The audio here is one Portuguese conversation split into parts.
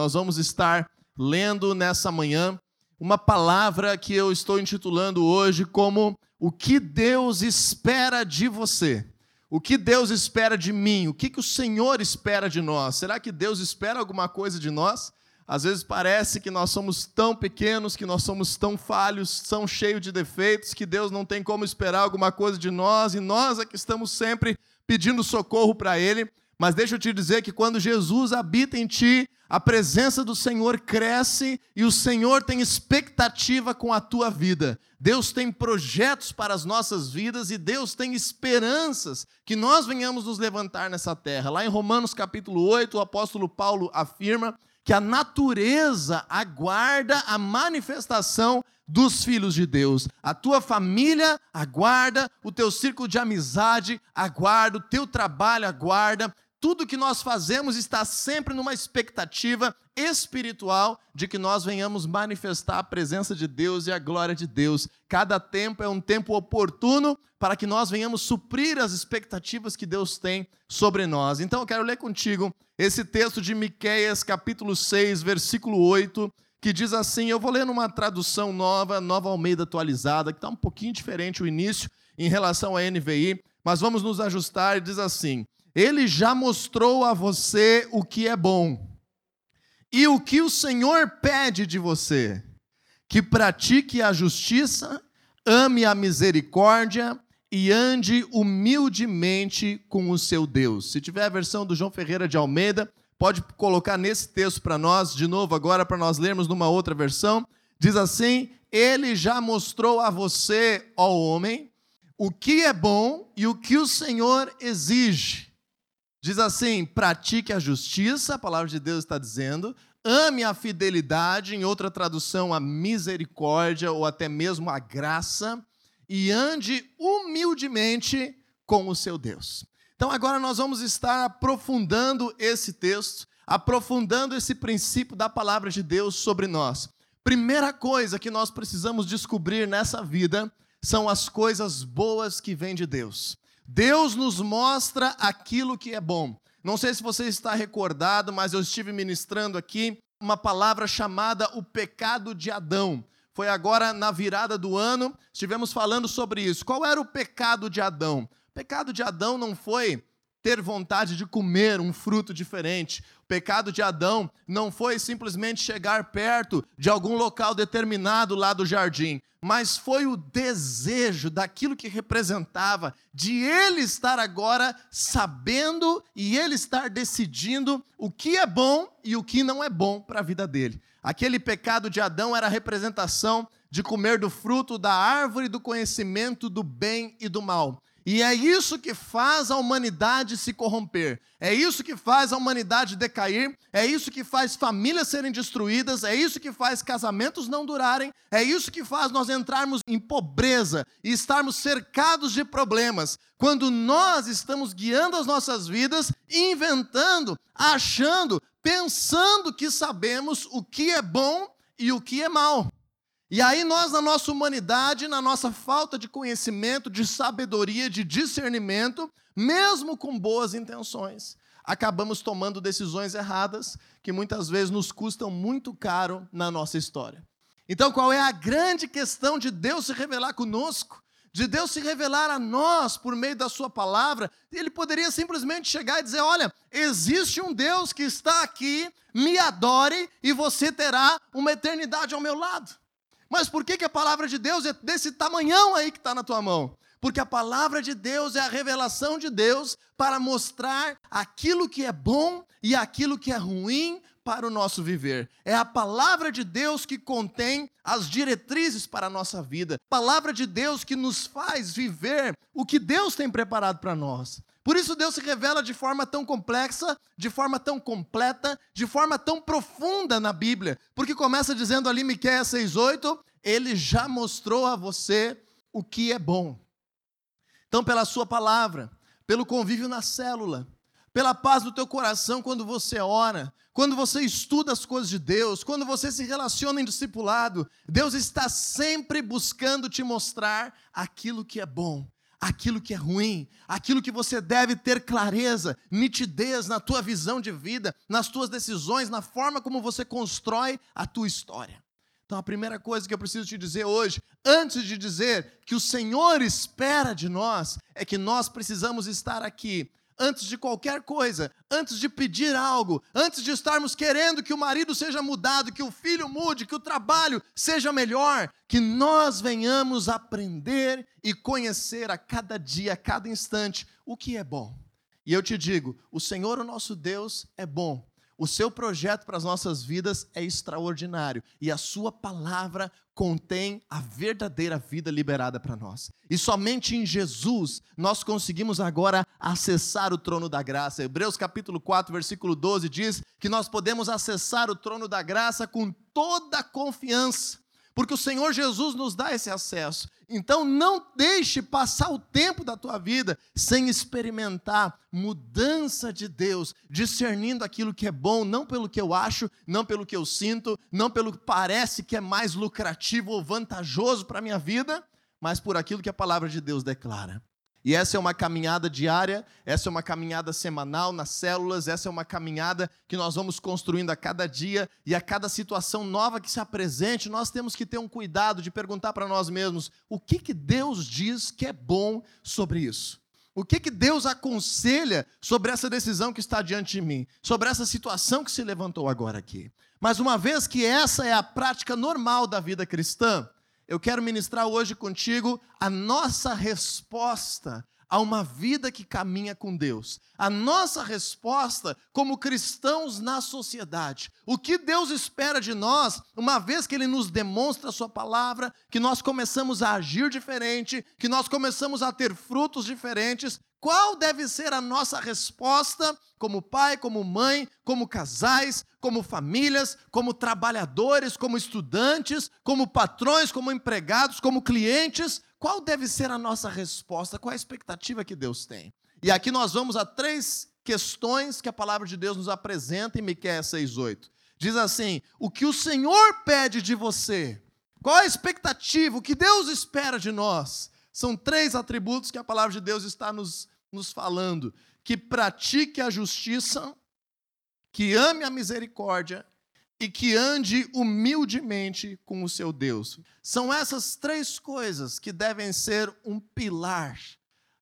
nós vamos estar lendo nessa manhã uma palavra que eu estou intitulando hoje como O que Deus espera de você. O que Deus espera de mim? O que, que o Senhor espera de nós? Será que Deus espera alguma coisa de nós? Às vezes parece que nós somos tão pequenos, que nós somos tão falhos, tão cheios de defeitos, que Deus não tem como esperar alguma coisa de nós, e nós é que estamos sempre pedindo socorro para Ele. Mas deixa eu te dizer que quando Jesus habita em ti, a presença do Senhor cresce e o Senhor tem expectativa com a tua vida. Deus tem projetos para as nossas vidas e Deus tem esperanças que nós venhamos nos levantar nessa terra. Lá em Romanos capítulo 8, o apóstolo Paulo afirma que a natureza aguarda a manifestação dos filhos de Deus. A tua família aguarda, o teu círculo de amizade aguarda, o teu trabalho aguarda, tudo que nós fazemos está sempre numa expectativa espiritual de que nós venhamos manifestar a presença de Deus e a glória de Deus. Cada tempo é um tempo oportuno para que nós venhamos suprir as expectativas que Deus tem sobre nós. Então eu quero ler contigo esse texto de Miqueias, capítulo 6, versículo 8, que diz assim: eu vou ler numa tradução nova, nova Almeida atualizada, que está um pouquinho diferente o início em relação à NVI, mas vamos nos ajustar e diz assim: ele já mostrou a você o que é bom. E o que o Senhor pede de você? Que pratique a justiça, ame a misericórdia e ande humildemente com o seu Deus. Se tiver a versão do João Ferreira de Almeida, pode colocar nesse texto para nós, de novo agora, para nós lermos numa outra versão. Diz assim: Ele já mostrou a você, ó homem, o que é bom e o que o Senhor exige Diz assim: pratique a justiça, a palavra de Deus está dizendo, ame a fidelidade, em outra tradução, a misericórdia ou até mesmo a graça, e ande humildemente com o seu Deus. Então, agora nós vamos estar aprofundando esse texto, aprofundando esse princípio da palavra de Deus sobre nós. Primeira coisa que nós precisamos descobrir nessa vida são as coisas boas que vêm de Deus. Deus nos mostra aquilo que é bom. Não sei se você está recordado, mas eu estive ministrando aqui uma palavra chamada o pecado de Adão. Foi agora na virada do ano, estivemos falando sobre isso. Qual era o pecado de Adão? O pecado de Adão não foi ter vontade de comer um fruto diferente. Pecado de Adão não foi simplesmente chegar perto de algum local determinado lá do jardim mas foi o desejo daquilo que representava, de ele estar agora sabendo e ele estar decidindo o que é bom e o que não é bom para a vida dele. Aquele pecado de Adão era a representação de comer do fruto da árvore do conhecimento do bem e do mal. E é isso que faz a humanidade se corromper. É isso que faz a humanidade decair. É isso que faz famílias serem destruídas. É isso que faz casamentos não durarem. É isso que faz nós entrarmos em pobreza e estarmos cercados de problemas. Quando nós estamos guiando as nossas vidas, inventando, achando, pensando que sabemos o que é bom e o que é mal. E aí nós, na nossa humanidade, na nossa falta de conhecimento, de sabedoria, de discernimento, mesmo com boas intenções, acabamos tomando decisões erradas que muitas vezes nos custam muito caro na nossa história. Então, qual é a grande questão de Deus se revelar conosco? De Deus se revelar a nós por meio da Sua palavra, Ele poderia simplesmente chegar e dizer: Olha, existe um Deus que está aqui, me adore e você terá uma eternidade ao meu lado. Mas por que, que a palavra de Deus é desse tamanhão aí que está na tua mão? Porque a palavra de Deus é a revelação de Deus para mostrar aquilo que é bom e aquilo que é ruim para o nosso viver. É a palavra de Deus que contém as diretrizes para a nossa vida. Palavra de Deus que nos faz viver o que Deus tem preparado para nós. Por isso Deus se revela de forma tão complexa, de forma tão completa, de forma tão profunda na Bíblia. Porque começa dizendo ali Miqueias 6:8, ele já mostrou a você o que é bom. Então, pela sua palavra, pelo convívio na célula, pela paz do teu coração quando você ora, quando você estuda as coisas de Deus, quando você se relaciona em discipulado, Deus está sempre buscando te mostrar aquilo que é bom, aquilo que é ruim, aquilo que você deve ter clareza, nitidez na tua visão de vida, nas tuas decisões, na forma como você constrói a tua história. Então, a primeira coisa que eu preciso te dizer hoje, antes de dizer que o Senhor espera de nós, é que nós precisamos estar aqui antes de qualquer coisa, antes de pedir algo, antes de estarmos querendo que o marido seja mudado, que o filho mude, que o trabalho seja melhor, que nós venhamos aprender e conhecer a cada dia, a cada instante, o que é bom. E eu te digo: o Senhor, o nosso Deus, é bom. O seu projeto para as nossas vidas é extraordinário e a sua palavra contém a verdadeira vida liberada para nós. E somente em Jesus nós conseguimos agora acessar o trono da graça. Hebreus capítulo 4, versículo 12 diz que nós podemos acessar o trono da graça com toda confiança porque o Senhor Jesus nos dá esse acesso. Então não deixe passar o tempo da tua vida sem experimentar mudança de Deus, discernindo aquilo que é bom, não pelo que eu acho, não pelo que eu sinto, não pelo que parece que é mais lucrativo ou vantajoso para a minha vida, mas por aquilo que a palavra de Deus declara. E essa é uma caminhada diária, essa é uma caminhada semanal nas células, essa é uma caminhada que nós vamos construindo a cada dia e a cada situação nova que se apresente, nós temos que ter um cuidado de perguntar para nós mesmos o que, que Deus diz que é bom sobre isso. O que, que Deus aconselha sobre essa decisão que está diante de mim, sobre essa situação que se levantou agora aqui. Mas uma vez que essa é a prática normal da vida cristã, eu quero ministrar hoje contigo a nossa resposta a uma vida que caminha com Deus. A nossa resposta como cristãos na sociedade. O que Deus espera de nós, uma vez que Ele nos demonstra a Sua palavra, que nós começamos a agir diferente, que nós começamos a ter frutos diferentes, qual deve ser a nossa resposta como pai, como mãe, como casais, como famílias, como trabalhadores, como estudantes, como patrões, como empregados, como clientes? Qual deve ser a nossa resposta? Qual a expectativa que Deus tem? E aqui nós vamos a três questões que a palavra de Deus nos apresenta em Miqueias 6:8. Diz assim: "O que o Senhor pede de você? Qual a expectativa? O que Deus espera de nós?" São três atributos que a palavra de Deus está nos, nos falando: que pratique a justiça, que ame a misericórdia e que ande humildemente com o seu Deus. São essas três coisas que devem ser um pilar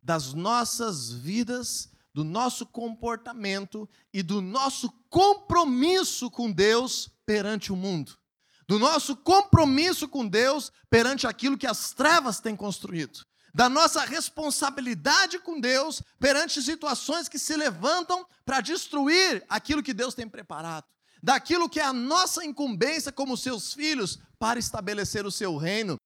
das nossas vidas, do nosso comportamento e do nosso compromisso com Deus perante o mundo do nosso compromisso com Deus perante aquilo que as trevas têm construído, da nossa responsabilidade com Deus perante situações que se levantam para destruir aquilo que Deus tem preparado, daquilo que é a nossa incumbência como seus filhos para estabelecer o seu reino,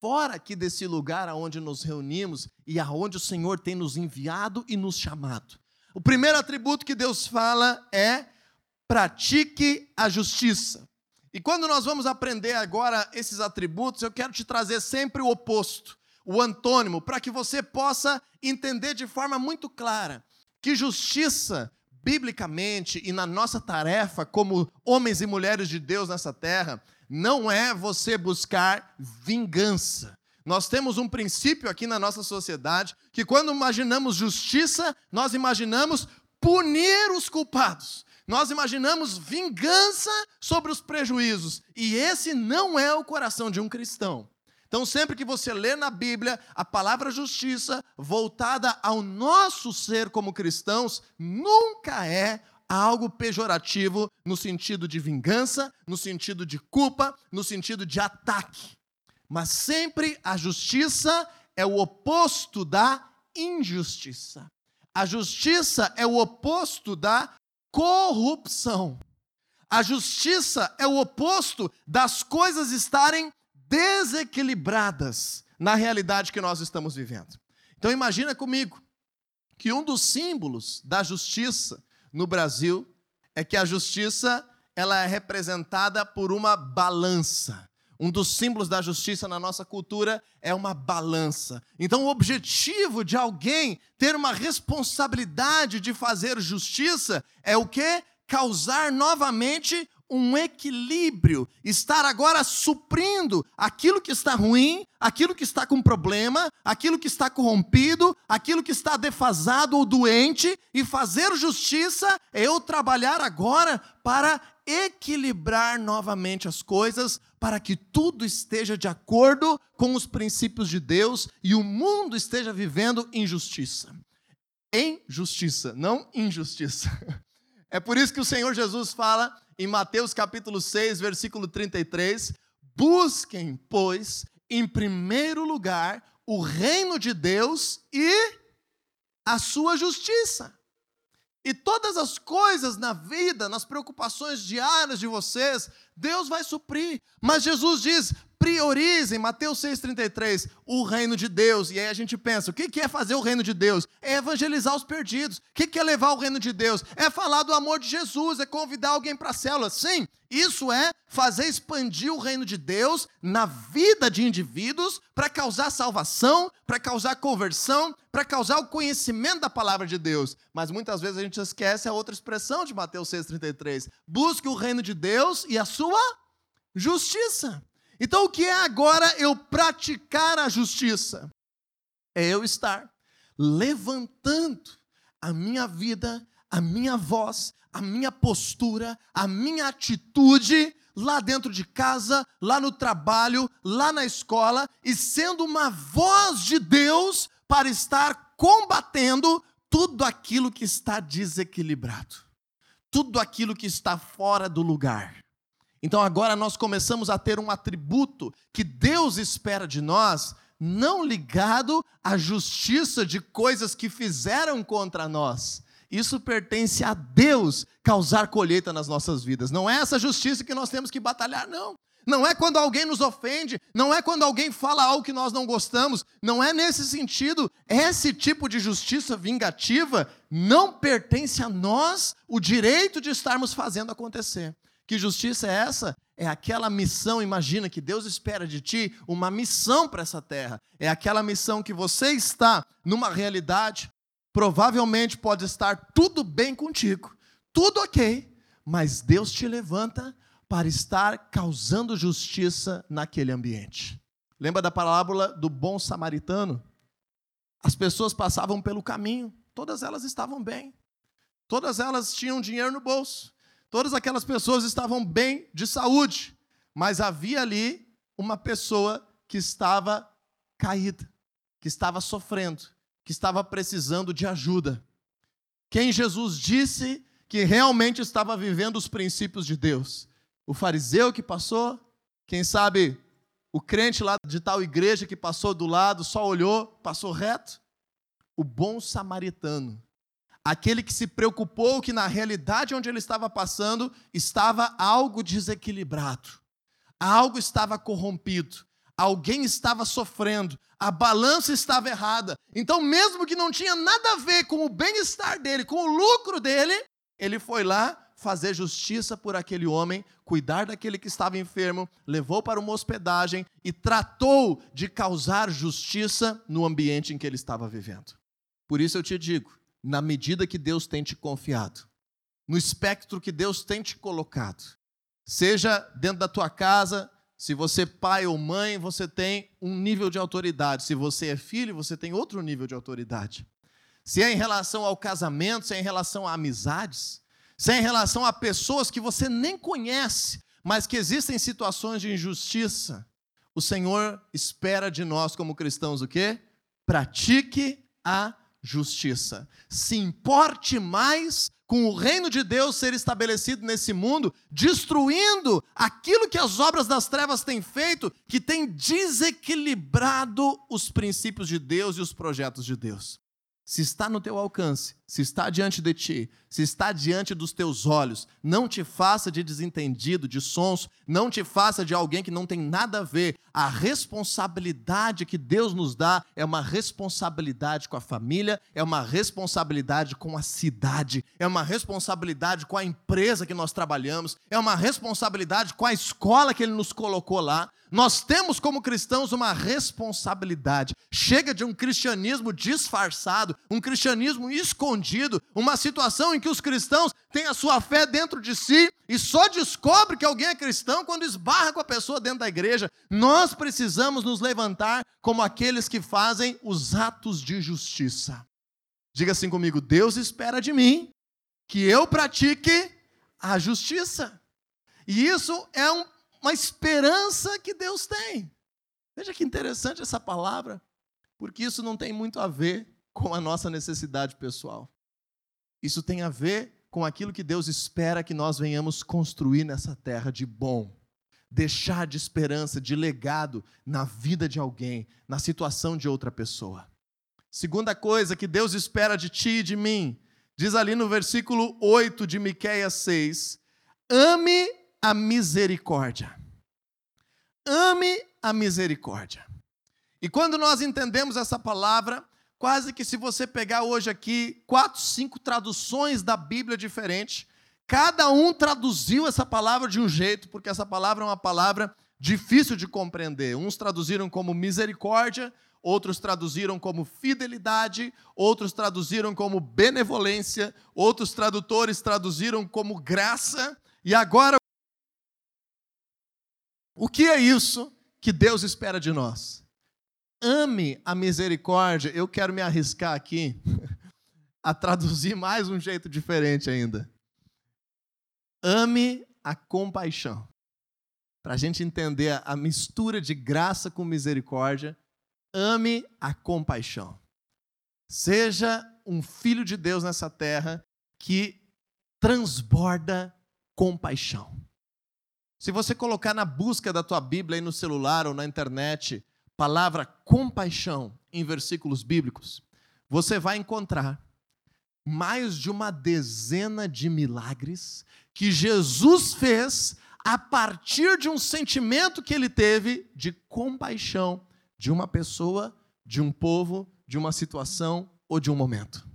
fora aqui desse lugar aonde nos reunimos e aonde o Senhor tem nos enviado e nos chamado. O primeiro atributo que Deus fala é pratique a justiça. E quando nós vamos aprender agora esses atributos, eu quero te trazer sempre o oposto, o antônimo, para que você possa entender de forma muito clara que justiça, biblicamente e na nossa tarefa como homens e mulheres de Deus nessa terra, não é você buscar vingança. Nós temos um princípio aqui na nossa sociedade que quando imaginamos justiça, nós imaginamos punir os culpados nós imaginamos vingança sobre os prejuízos, e esse não é o coração de um cristão. Então, sempre que você lê na Bíblia a palavra justiça voltada ao nosso ser como cristãos, nunca é algo pejorativo no sentido de vingança, no sentido de culpa, no sentido de ataque. Mas sempre a justiça é o oposto da injustiça. A justiça é o oposto da corrupção. A justiça é o oposto das coisas estarem desequilibradas na realidade que nós estamos vivendo. Então imagina comigo que um dos símbolos da justiça no Brasil é que a justiça ela é representada por uma balança. Um dos símbolos da justiça na nossa cultura é uma balança. Então, o objetivo de alguém ter uma responsabilidade de fazer justiça é o que? Causar novamente um equilíbrio, estar agora suprindo aquilo que está ruim, aquilo que está com problema, aquilo que está corrompido, aquilo que está defasado ou doente, e fazer justiça é eu trabalhar agora para equilibrar novamente as coisas, para que tudo esteja de acordo com os princípios de Deus e o mundo esteja vivendo em justiça. Em justiça, não injustiça. É por isso que o Senhor Jesus fala em Mateus capítulo 6, versículo 33: Busquem, pois, em primeiro lugar o reino de Deus e a sua justiça. E todas as coisas na vida, nas preocupações diárias de vocês, Deus vai suprir. Mas Jesus diz: priorizem, Mateus 6,33, o reino de Deus. E aí a gente pensa: o que é fazer o reino de Deus? É evangelizar os perdidos. O que é levar o reino de Deus? É falar do amor de Jesus, é convidar alguém para a célula. Sim, isso é fazer expandir o reino de Deus na vida de indivíduos para causar salvação, para causar conversão, para causar o conhecimento da palavra de Deus. Mas muitas vezes a gente esquece a outra expressão de Mateus 6,33. Busque o reino de Deus e a sua justiça. Então, o que é agora eu praticar a justiça? É eu estar levantando a minha vida, a minha voz, a minha postura, a minha atitude lá dentro de casa, lá no trabalho, lá na escola e sendo uma voz de Deus para estar combatendo tudo aquilo que está desequilibrado, tudo aquilo que está fora do lugar. Então agora nós começamos a ter um atributo que Deus espera de nós, não ligado à justiça de coisas que fizeram contra nós. Isso pertence a Deus causar colheita nas nossas vidas. Não é essa justiça que nós temos que batalhar, não. Não é quando alguém nos ofende, não é quando alguém fala algo que nós não gostamos, não é nesse sentido. Esse tipo de justiça vingativa não pertence a nós o direito de estarmos fazendo acontecer. Que justiça é essa? É aquela missão, imagina que Deus espera de ti uma missão para essa terra. É aquela missão que você está numa realidade, provavelmente pode estar tudo bem contigo, tudo ok, mas Deus te levanta para estar causando justiça naquele ambiente. Lembra da parábola do bom samaritano? As pessoas passavam pelo caminho, todas elas estavam bem, todas elas tinham dinheiro no bolso, Todas aquelas pessoas estavam bem de saúde, mas havia ali uma pessoa que estava caída, que estava sofrendo, que estava precisando de ajuda. Quem Jesus disse que realmente estava vivendo os princípios de Deus? O fariseu que passou, quem sabe o crente lá de tal igreja que passou do lado, só olhou, passou reto? O bom samaritano aquele que se preocupou que na realidade onde ele estava passando estava algo desequilibrado, algo estava corrompido, alguém estava sofrendo, a balança estava errada. Então, mesmo que não tinha nada a ver com o bem-estar dele, com o lucro dele, ele foi lá fazer justiça por aquele homem, cuidar daquele que estava enfermo, levou para uma hospedagem e tratou de causar justiça no ambiente em que ele estava vivendo. Por isso eu te digo, na medida que Deus tem te confiado, no espectro que Deus tem te colocado. Seja dentro da tua casa, se você é pai ou mãe, você tem um nível de autoridade. Se você é filho, você tem outro nível de autoridade. Se é em relação ao casamento, se é em relação a amizades, se é em relação a pessoas que você nem conhece, mas que existem situações de injustiça, o Senhor espera de nós como cristãos o quê? Pratique a justiça. Se importe mais com o reino de Deus ser estabelecido nesse mundo, destruindo aquilo que as obras das trevas têm feito, que tem desequilibrado os princípios de Deus e os projetos de Deus se está no teu alcance, se está diante de ti, se está diante dos teus olhos, não te faça de desentendido, de sons, não te faça de alguém que não tem nada a ver. A responsabilidade que Deus nos dá é uma responsabilidade com a família, é uma responsabilidade com a cidade, é uma responsabilidade com a empresa que nós trabalhamos, é uma responsabilidade com a escola que Ele nos colocou lá. Nós temos como cristãos uma responsabilidade. Chega de um cristianismo disfarçado, um cristianismo escondido, uma situação em que os cristãos têm a sua fé dentro de si e só descobre que alguém é cristão quando esbarra com a pessoa dentro da igreja. Nós precisamos nos levantar como aqueles que fazem os atos de justiça. Diga assim comigo: Deus espera de mim que eu pratique a justiça. E isso é um, uma esperança que Deus tem. Veja que interessante essa palavra, porque isso não tem muito a ver com a nossa necessidade pessoal. Isso tem a ver com aquilo que Deus espera que nós venhamos construir nessa terra de bom. Deixar de esperança, de legado na vida de alguém, na situação de outra pessoa. Segunda coisa que Deus espera de ti e de mim, diz ali no versículo 8 de Miqueias 6: ame a misericórdia. Ame a misericórdia. E quando nós entendemos essa palavra, quase que se você pegar hoje aqui quatro, cinco traduções da Bíblia diferentes, cada um traduziu essa palavra de um jeito, porque essa palavra é uma palavra difícil de compreender. Uns traduziram como misericórdia, outros traduziram como fidelidade, outros traduziram como benevolência, outros tradutores traduziram como graça, e agora o que é isso que Deus espera de nós? Ame a misericórdia. Eu quero me arriscar aqui a traduzir mais um jeito diferente ainda. Ame a compaixão. Para a gente entender a mistura de graça com misericórdia, ame a compaixão. Seja um filho de Deus nessa terra que transborda compaixão. Se você colocar na busca da tua Bíblia aí no celular ou na internet, palavra compaixão em versículos bíblicos, você vai encontrar mais de uma dezena de milagres que Jesus fez a partir de um sentimento que ele teve de compaixão de uma pessoa, de um povo, de uma situação ou de um momento.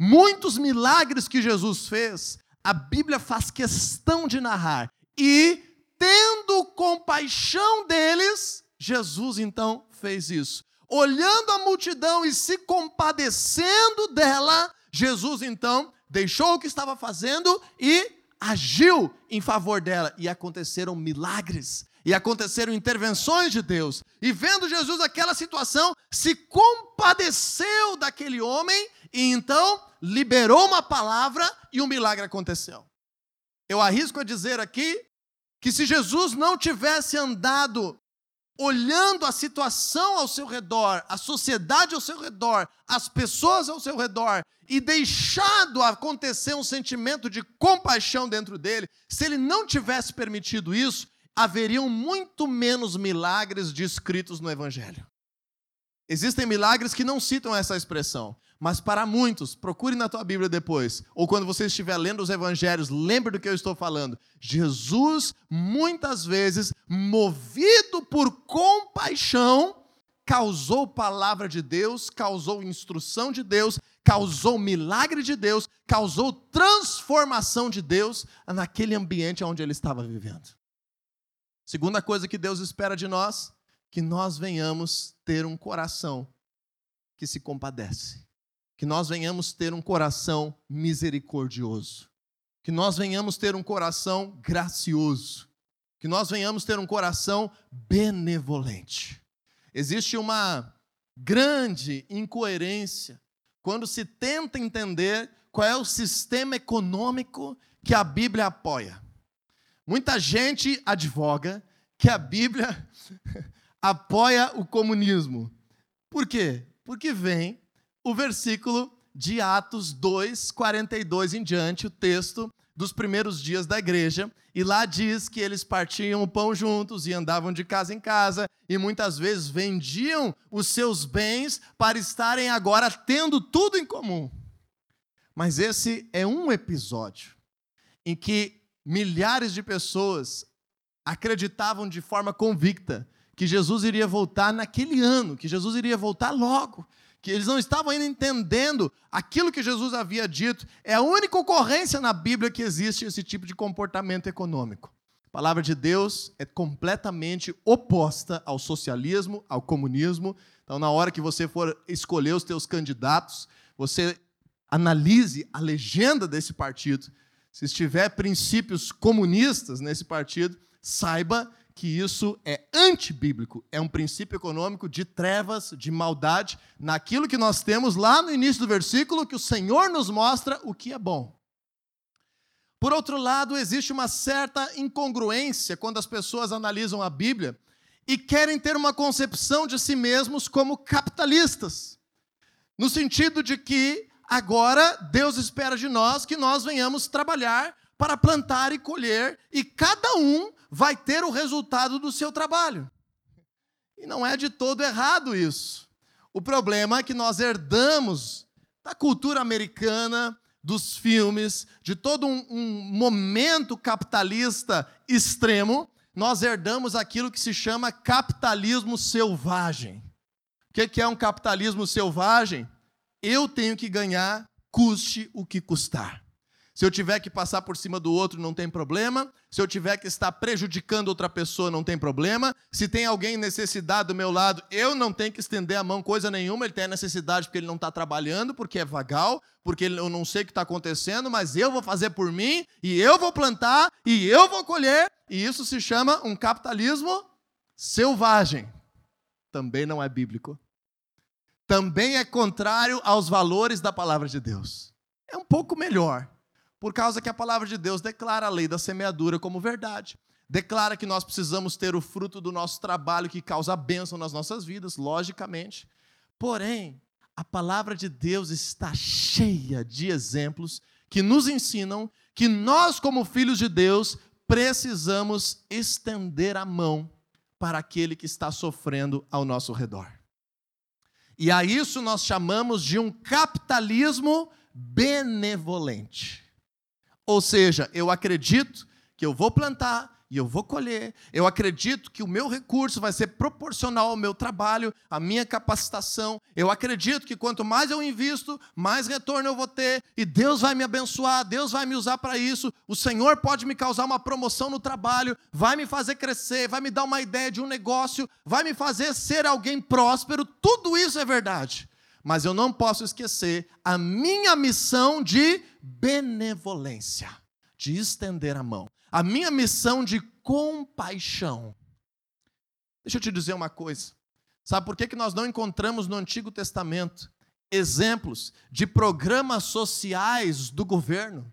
Muitos milagres que Jesus fez, a Bíblia faz questão de narrar. E, tendo compaixão deles, Jesus então fez isso. Olhando a multidão e se compadecendo dela, Jesus então deixou o que estava fazendo e agiu em favor dela. E aconteceram milagres e aconteceram intervenções de Deus. E vendo Jesus aquela situação, se compadeceu daquele homem e então liberou uma palavra e um milagre aconteceu. Eu arrisco a dizer aqui que se Jesus não tivesse andado olhando a situação ao seu redor, a sociedade ao seu redor, as pessoas ao seu redor e deixado acontecer um sentimento de compaixão dentro dele, se ele não tivesse permitido isso, haveriam muito menos milagres descritos no Evangelho. Existem milagres que não citam essa expressão, mas para muitos, procure na tua Bíblia depois, ou quando você estiver lendo os evangelhos, lembre do que eu estou falando. Jesus, muitas vezes, movido por compaixão, causou palavra de Deus, causou instrução de Deus, causou milagre de Deus, causou transformação de Deus naquele ambiente onde ele estava vivendo. Segunda coisa que Deus espera de nós, que nós venhamos ter um coração que se compadece. Que nós venhamos ter um coração misericordioso. Que nós venhamos ter um coração gracioso. Que nós venhamos ter um coração benevolente. Existe uma grande incoerência quando se tenta entender qual é o sistema econômico que a Bíblia apoia. Muita gente advoga que a Bíblia apoia o comunismo. Por quê? Porque vem o versículo de Atos 2, 42 em diante, o texto dos primeiros dias da igreja, e lá diz que eles partiam o pão juntos e andavam de casa em casa, e muitas vezes vendiam os seus bens para estarem agora tendo tudo em comum. Mas esse é um episódio em que milhares de pessoas acreditavam de forma convicta que Jesus iria voltar naquele ano, que Jesus iria voltar logo, que eles não estavam ainda entendendo aquilo que Jesus havia dito. É a única ocorrência na Bíblia que existe esse tipo de comportamento econômico. A palavra de Deus é completamente oposta ao socialismo, ao comunismo. Então, na hora que você for escolher os teus candidatos, você analise a legenda desse partido. Se estiver princípios comunistas nesse partido, saiba que isso é antibíblico, é um princípio econômico de trevas, de maldade, naquilo que nós temos lá no início do versículo, que o Senhor nos mostra o que é bom. Por outro lado, existe uma certa incongruência quando as pessoas analisam a Bíblia e querem ter uma concepção de si mesmos como capitalistas. No sentido de que agora Deus espera de nós que nós venhamos trabalhar para plantar e colher, e cada um vai ter o resultado do seu trabalho. E não é de todo errado isso. O problema é que nós herdamos da cultura americana, dos filmes, de todo um, um momento capitalista extremo, nós herdamos aquilo que se chama capitalismo selvagem. O que é um capitalismo selvagem? Eu tenho que ganhar, custe o que custar. Se eu tiver que passar por cima do outro, não tem problema. Se eu tiver que estar prejudicando outra pessoa, não tem problema. Se tem alguém necessidade do meu lado, eu não tenho que estender a mão, coisa nenhuma. Ele tem necessidade porque ele não está trabalhando, porque é vagal, porque eu não sei o que está acontecendo, mas eu vou fazer por mim, e eu vou plantar, e eu vou colher. E isso se chama um capitalismo selvagem. Também não é bíblico. Também é contrário aos valores da palavra de Deus. É um pouco melhor por causa que a palavra de Deus declara a lei da semeadura como verdade. Declara que nós precisamos ter o fruto do nosso trabalho que causa bênção nas nossas vidas, logicamente. Porém, a palavra de Deus está cheia de exemplos que nos ensinam que nós, como filhos de Deus, precisamos estender a mão para aquele que está sofrendo ao nosso redor. E a isso nós chamamos de um capitalismo benevolente. Ou seja, eu acredito que eu vou plantar e eu vou colher. Eu acredito que o meu recurso vai ser proporcional ao meu trabalho, à minha capacitação. Eu acredito que quanto mais eu invisto, mais retorno eu vou ter. E Deus vai me abençoar, Deus vai me usar para isso. O Senhor pode me causar uma promoção no trabalho, vai me fazer crescer, vai me dar uma ideia de um negócio, vai me fazer ser alguém próspero. Tudo isso é verdade. Mas eu não posso esquecer a minha missão de benevolência, de estender a mão. A minha missão de compaixão. Deixa eu te dizer uma coisa. Sabe por que, que nós não encontramos no Antigo Testamento exemplos de programas sociais do governo?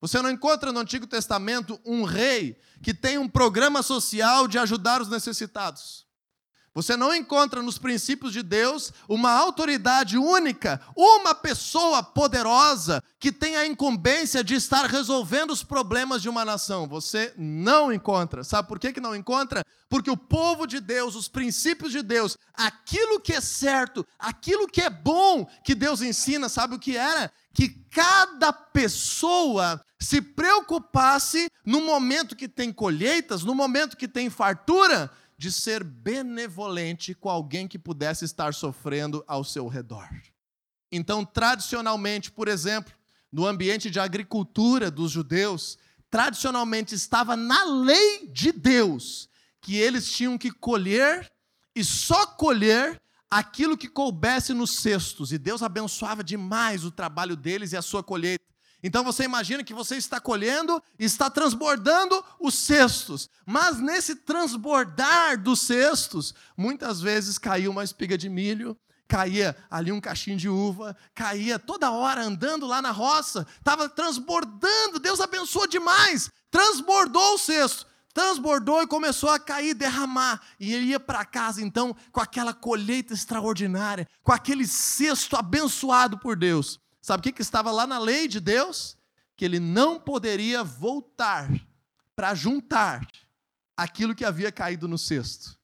Você não encontra no Antigo Testamento um rei que tem um programa social de ajudar os necessitados. Você não encontra nos princípios de Deus uma autoridade única, uma pessoa poderosa que tem a incumbência de estar resolvendo os problemas de uma nação. Você não encontra. Sabe por que, que não encontra? Porque o povo de Deus, os princípios de Deus, aquilo que é certo, aquilo que é bom que Deus ensina, sabe o que era? Que cada pessoa se preocupasse no momento que tem colheitas, no momento que tem fartura de ser benevolente com alguém que pudesse estar sofrendo ao seu redor. Então, tradicionalmente, por exemplo, no ambiente de agricultura dos judeus, tradicionalmente estava na lei de Deus que eles tinham que colher e só colher aquilo que coubesse nos cestos, e Deus abençoava demais o trabalho deles e a sua colheita. Então você imagina que você está colhendo e está transbordando os cestos. Mas nesse transbordar dos cestos, muitas vezes caía uma espiga de milho, caía ali um cachinho de uva, caía toda hora andando lá na roça, estava transbordando, Deus abençoou demais, transbordou o cesto, transbordou e começou a cair, derramar, e ele ia para casa então com aquela colheita extraordinária, com aquele cesto abençoado por Deus. Sabe o que, que estava lá na lei de Deus? Que ele não poderia voltar para juntar aquilo que havia caído no cesto,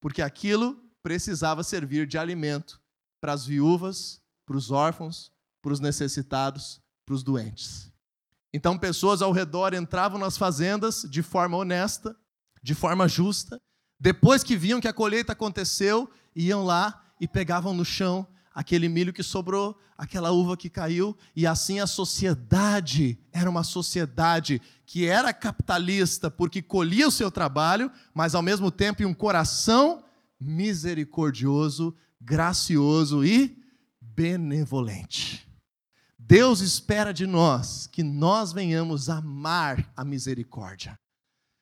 porque aquilo precisava servir de alimento para as viúvas, para os órfãos, para os necessitados, para os doentes. Então, pessoas ao redor entravam nas fazendas de forma honesta, de forma justa, depois que viam que a colheita aconteceu, iam lá e pegavam no chão aquele milho que sobrou, aquela uva que caiu, e assim a sociedade era uma sociedade que era capitalista porque colhia o seu trabalho, mas ao mesmo tempo um coração misericordioso, gracioso e benevolente. Deus espera de nós que nós venhamos amar a misericórdia,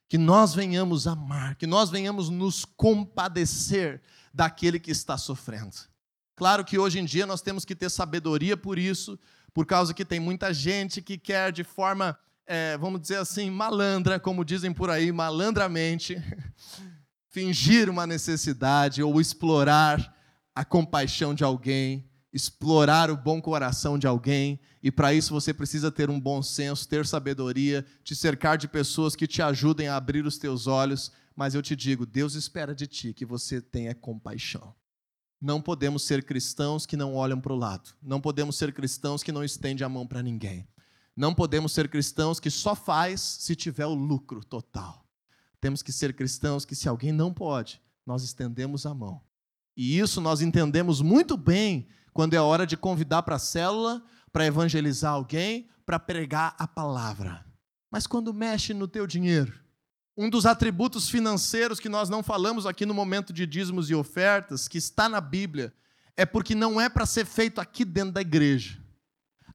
que nós venhamos amar, que nós venhamos nos compadecer daquele que está sofrendo. Claro que hoje em dia nós temos que ter sabedoria por isso, por causa que tem muita gente que quer de forma, é, vamos dizer assim, malandra, como dizem por aí, malandramente, fingir uma necessidade ou explorar a compaixão de alguém, explorar o bom coração de alguém, e para isso você precisa ter um bom senso, ter sabedoria, te cercar de pessoas que te ajudem a abrir os teus olhos, mas eu te digo, Deus espera de ti que você tenha compaixão. Não podemos ser cristãos que não olham para o lado. Não podemos ser cristãos que não estendem a mão para ninguém. Não podemos ser cristãos que só faz se tiver o lucro total. Temos que ser cristãos que se alguém não pode, nós estendemos a mão. E isso nós entendemos muito bem quando é hora de convidar para a célula, para evangelizar alguém, para pregar a palavra. Mas quando mexe no teu dinheiro, um dos atributos financeiros que nós não falamos aqui no momento de dízimos e ofertas, que está na Bíblia, é porque não é para ser feito aqui dentro da igreja.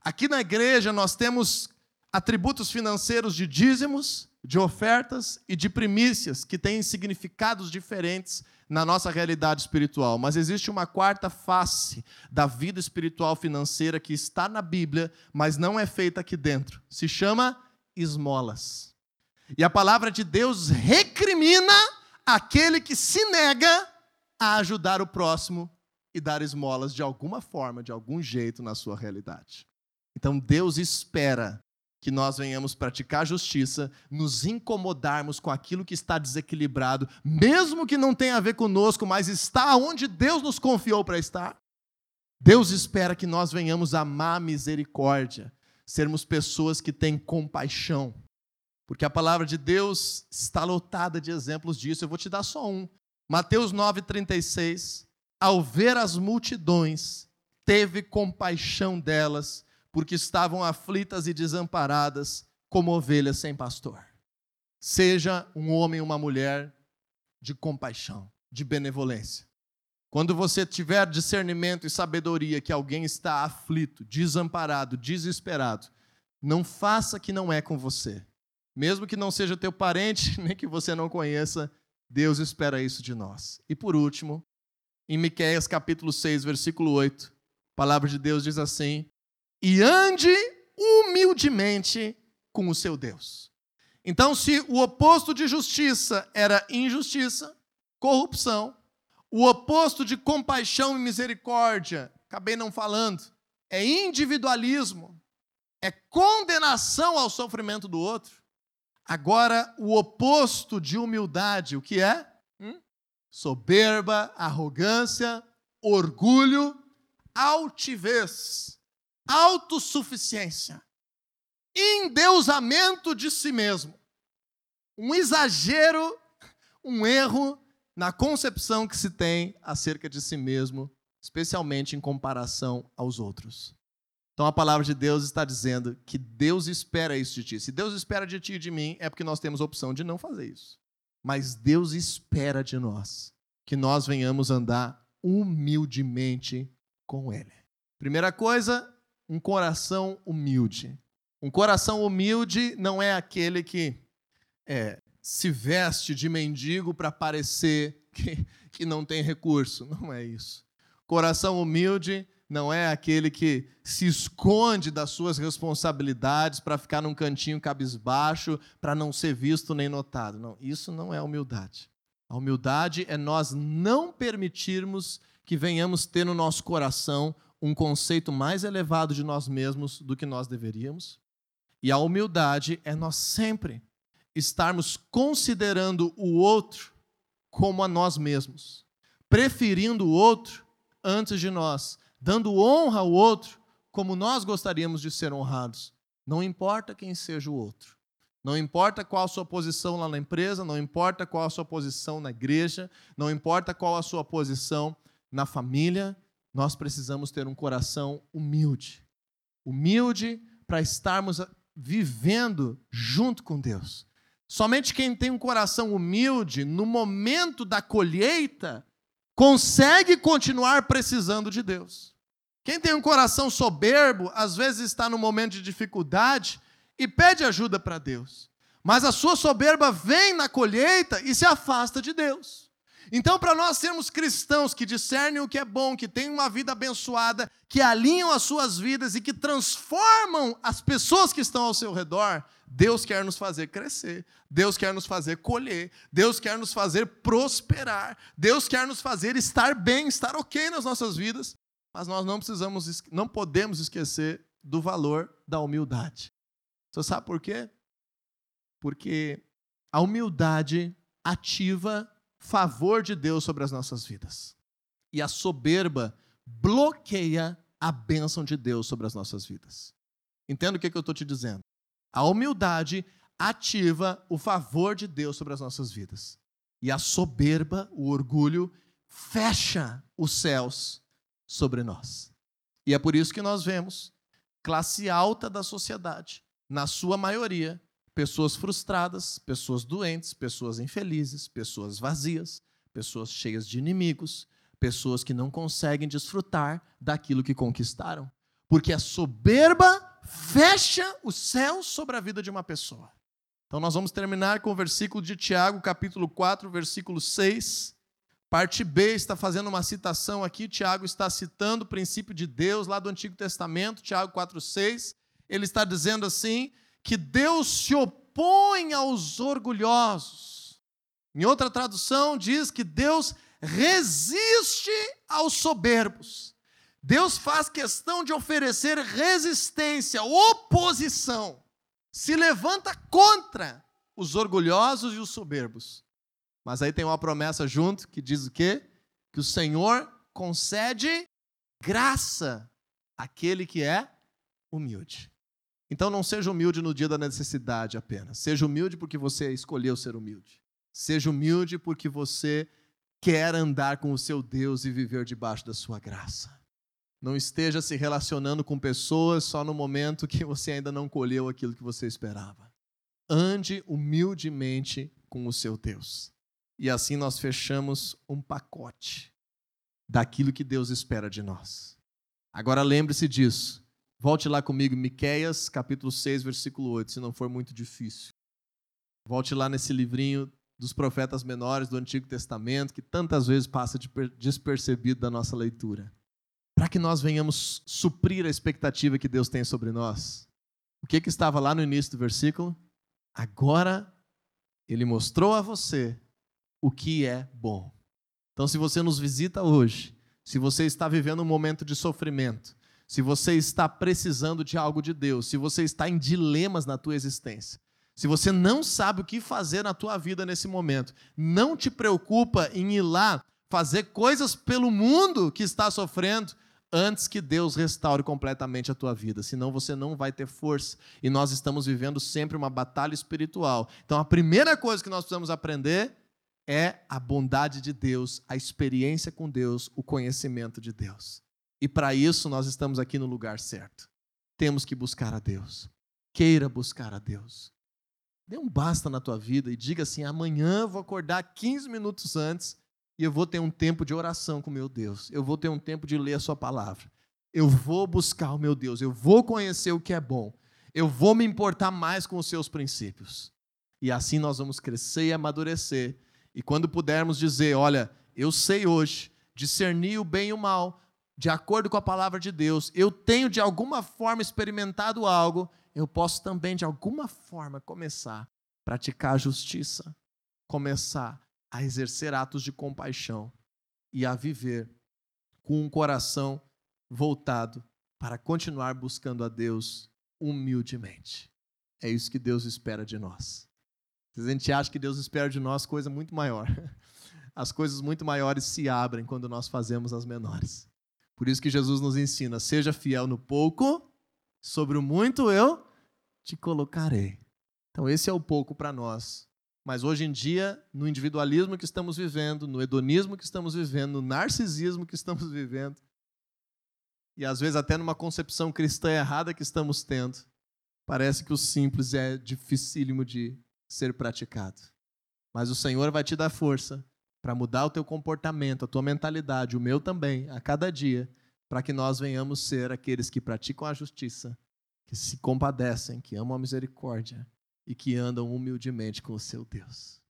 Aqui na igreja nós temos atributos financeiros de dízimos, de ofertas e de primícias, que têm significados diferentes na nossa realidade espiritual. Mas existe uma quarta face da vida espiritual financeira que está na Bíblia, mas não é feita aqui dentro. Se chama esmolas. E a palavra de Deus recrimina aquele que se nega a ajudar o próximo e dar esmolas de alguma forma, de algum jeito na sua realidade. Então Deus espera que nós venhamos praticar justiça, nos incomodarmos com aquilo que está desequilibrado, mesmo que não tenha a ver conosco, mas está onde Deus nos confiou para estar. Deus espera que nós venhamos amar a misericórdia, sermos pessoas que têm compaixão, porque a palavra de Deus está lotada de exemplos disso. Eu vou te dar só um. Mateus 9,36. Ao ver as multidões, teve compaixão delas, porque estavam aflitas e desamparadas, como ovelhas sem pastor. Seja um homem ou uma mulher de compaixão, de benevolência. Quando você tiver discernimento e sabedoria que alguém está aflito, desamparado, desesperado, não faça que não é com você mesmo que não seja teu parente, nem que você não conheça, Deus espera isso de nós. E por último, em Miqueias capítulo 6, versículo 8, a palavra de Deus diz assim: "E ande humildemente com o seu Deus". Então, se o oposto de justiça era injustiça, corrupção, o oposto de compaixão e misericórdia, acabei não falando, é individualismo, é condenação ao sofrimento do outro. Agora, o oposto de humildade, o que é? Hum? Soberba, arrogância, orgulho, altivez, autossuficiência, endeusamento de si mesmo. Um exagero, um erro na concepção que se tem acerca de si mesmo, especialmente em comparação aos outros. Então a palavra de Deus está dizendo que Deus espera isso de ti. Se Deus espera de ti e de mim, é porque nós temos a opção de não fazer isso. Mas Deus espera de nós que nós venhamos andar humildemente com Ele. Primeira coisa, um coração humilde. Um coração humilde não é aquele que é, se veste de mendigo para parecer que, que não tem recurso. Não é isso. Coração humilde não é aquele que se esconde das suas responsabilidades para ficar num cantinho cabisbaixo, para não ser visto nem notado. Não, isso não é humildade. A humildade é nós não permitirmos que venhamos ter no nosso coração um conceito mais elevado de nós mesmos do que nós deveríamos. E a humildade é nós sempre estarmos considerando o outro como a nós mesmos, preferindo o outro antes de nós, dando honra ao outro como nós gostaríamos de ser honrados. Não importa quem seja o outro. Não importa qual a sua posição lá na empresa, não importa qual a sua posição na igreja, não importa qual a sua posição na família, nós precisamos ter um coração humilde. Humilde para estarmos vivendo junto com Deus. Somente quem tem um coração humilde, no momento da colheita, consegue continuar precisando de Deus. Quem tem um coração soberbo, às vezes está no momento de dificuldade e pede ajuda para Deus. Mas a sua soberba vem na colheita e se afasta de Deus. Então, para nós sermos cristãos que discernem o que é bom, que têm uma vida abençoada, que alinham as suas vidas e que transformam as pessoas que estão ao seu redor, Deus quer nos fazer crescer, Deus quer nos fazer colher, Deus quer nos fazer prosperar, Deus quer nos fazer estar bem, estar ok nas nossas vidas, mas nós não precisamos, não podemos esquecer do valor da humildade. Você sabe por quê? Porque a humildade ativa favor de Deus sobre as nossas vidas. E a soberba bloqueia a bênção de Deus sobre as nossas vidas. Entenda o que, que eu estou te dizendo? A humildade ativa o favor de Deus sobre as nossas vidas. E a soberba, o orgulho, fecha os céus sobre nós. E é por isso que nós vemos classe alta da sociedade, na sua maioria, pessoas frustradas, pessoas doentes, pessoas infelizes, pessoas vazias, pessoas cheias de inimigos, pessoas que não conseguem desfrutar daquilo que conquistaram. Porque a soberba fecha o céu sobre a vida de uma pessoa. Então nós vamos terminar com o versículo de Tiago, capítulo 4, versículo 6. Parte B está fazendo uma citação aqui, Tiago está citando o princípio de Deus lá do Antigo Testamento, Tiago 4:6. Ele está dizendo assim: que Deus se opõe aos orgulhosos. Em outra tradução, diz que Deus resiste aos soberbos. Deus faz questão de oferecer resistência, oposição. Se levanta contra os orgulhosos e os soberbos. Mas aí tem uma promessa junto que diz o quê? Que o Senhor concede graça àquele que é humilde. Então não seja humilde no dia da necessidade apenas. Seja humilde porque você escolheu ser humilde. Seja humilde porque você quer andar com o seu Deus e viver debaixo da sua graça. Não esteja se relacionando com pessoas só no momento que você ainda não colheu aquilo que você esperava. Ande humildemente com o seu Deus. E assim nós fechamos um pacote daquilo que Deus espera de nós. Agora lembre-se disso. Volte lá comigo, Miqueias, capítulo 6, versículo 8, se não for muito difícil. Volte lá nesse livrinho dos profetas menores do Antigo Testamento, que tantas vezes passa despercebido da nossa leitura. Para que nós venhamos suprir a expectativa que Deus tem sobre nós. O que, que estava lá no início do versículo? Agora ele mostrou a você o que é bom. Então, se você nos visita hoje, se você está vivendo um momento de sofrimento, se você está precisando de algo de Deus, se você está em dilemas na tua existência, se você não sabe o que fazer na tua vida nesse momento, não te preocupa em ir lá fazer coisas pelo mundo que está sofrendo antes que Deus restaure completamente a tua vida, senão você não vai ter força. E nós estamos vivendo sempre uma batalha espiritual. Então a primeira coisa que nós precisamos aprender é a bondade de Deus, a experiência com Deus, o conhecimento de Deus. E para isso nós estamos aqui no lugar certo. Temos que buscar a Deus. Queira buscar a Deus. Dê um basta na tua vida e diga assim: amanhã eu vou acordar 15 minutos antes e eu vou ter um tempo de oração com meu Deus. Eu vou ter um tempo de ler a Sua palavra. Eu vou buscar o meu Deus. Eu vou conhecer o que é bom. Eu vou me importar mais com os seus princípios. E assim nós vamos crescer e amadurecer. E quando pudermos dizer: olha, eu sei hoje discernir o bem e o mal, de acordo com a palavra de Deus, eu tenho de alguma forma experimentado algo, eu posso também de alguma forma começar a praticar a justiça, começar a exercer atos de compaixão e a viver com um coração voltado para continuar buscando a Deus humildemente. É isso que Deus espera de nós. A gente acha que Deus espera de nós coisa muito maior. As coisas muito maiores se abrem quando nós fazemos as menores. Por isso que Jesus nos ensina: seja fiel no pouco, sobre o muito eu te colocarei. Então, esse é o pouco para nós. Mas hoje em dia, no individualismo que estamos vivendo, no hedonismo que estamos vivendo, no narcisismo que estamos vivendo, e às vezes até numa concepção cristã errada que estamos tendo, parece que o simples é dificílimo de ser praticado. Mas o Senhor vai te dar força para mudar o teu comportamento, a tua mentalidade, o meu também, a cada dia, para que nós venhamos ser aqueles que praticam a justiça, que se compadecem, que amam a misericórdia e que andam humildemente com o seu Deus.